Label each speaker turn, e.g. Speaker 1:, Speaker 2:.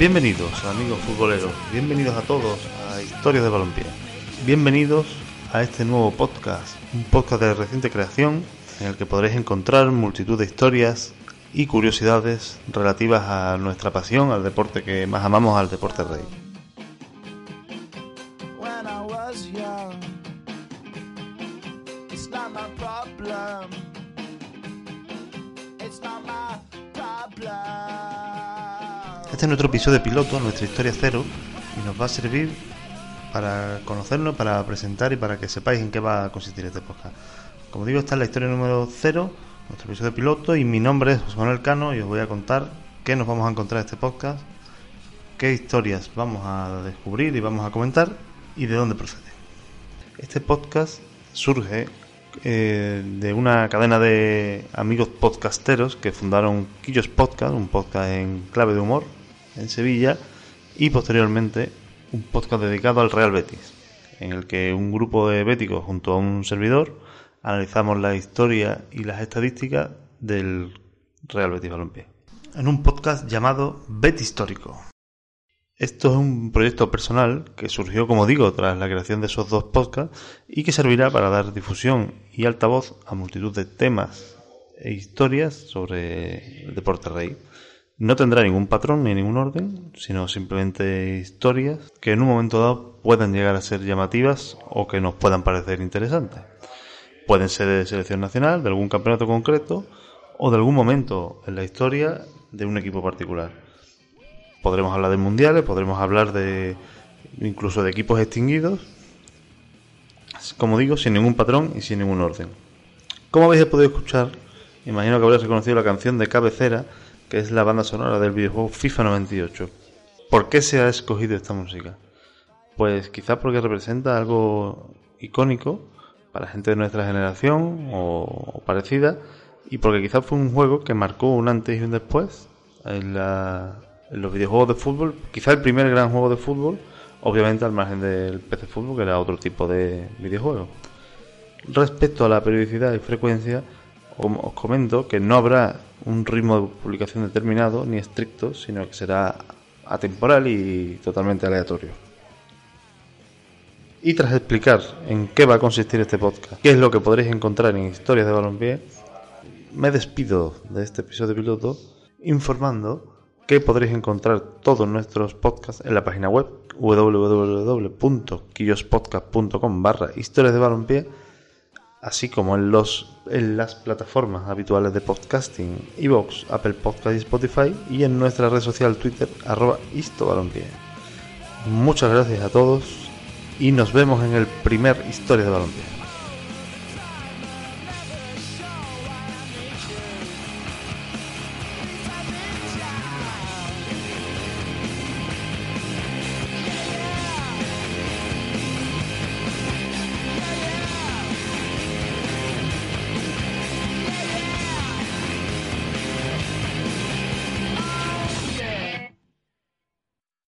Speaker 1: Bienvenidos amigos futboleros, bienvenidos a todos a Historias de Balompié. Bienvenidos a este nuevo podcast, un podcast de reciente creación en el que podréis encontrar multitud de historias y curiosidades relativas a nuestra pasión, al deporte que más amamos, al deporte rey. Este es nuestro episodio piloto, nuestra historia cero, y nos va a servir para conocernos, para presentar y para que sepáis en qué va a consistir este podcast. Como digo, esta es la historia número cero, nuestro episodio piloto, y mi nombre es José Manuel Cano, y os voy a contar qué nos vamos a encontrar en este podcast, qué historias vamos a descubrir y vamos a comentar, y de dónde procede. Este podcast surge eh, de una cadena de amigos podcasteros que fundaron Quillos Podcast, un podcast en clave de humor en Sevilla, y posteriormente un podcast dedicado al Real Betis, en el que un grupo de béticos junto a un servidor analizamos la historia y las estadísticas del Real Betis Balompié. En un podcast llamado Bet Histórico. Esto es un proyecto personal que surgió, como digo, tras la creación de esos dos podcasts y que servirá para dar difusión y altavoz a multitud de temas e historias sobre el deporte rey. No tendrá ningún patrón ni ningún orden, sino simplemente historias que en un momento dado puedan llegar a ser llamativas o que nos puedan parecer interesantes. Pueden ser de selección nacional, de algún campeonato concreto o de algún momento en la historia de un equipo particular podremos hablar de mundiales, podremos hablar de incluso de equipos extinguidos, como digo, sin ningún patrón y sin ningún orden. Como habéis podido escuchar, imagino que habréis reconocido la canción de cabecera, que es la banda sonora del videojuego FIFA 98. ¿Por qué se ha escogido esta música? Pues quizás porque representa algo icónico para gente de nuestra generación o, parecida, y porque quizás fue un juego que marcó un antes y un después en los videojuegos de fútbol, quizá el primer gran juego de fútbol, obviamente al margen del PC Fútbol, que era otro tipo de videojuego. Respecto a la periodicidad y frecuencia, os comento que no habrá un ritmo de publicación determinado ni estricto, sino que será atemporal y totalmente aleatorio. Y tras explicar en qué va a consistir este podcast, qué es lo que podréis encontrar en Historias de Balompié, me despido de este episodio piloto informando que podréis encontrar todos nuestros podcasts en la página web www.quillospodcast.com barra historias de balompié así como en, los, en las plataformas habituales de podcasting, iVoox, Apple Podcast y Spotify y en nuestra red social Twitter arroba histobalompié. Muchas gracias a todos y nos vemos en el primer Historia de Balompié.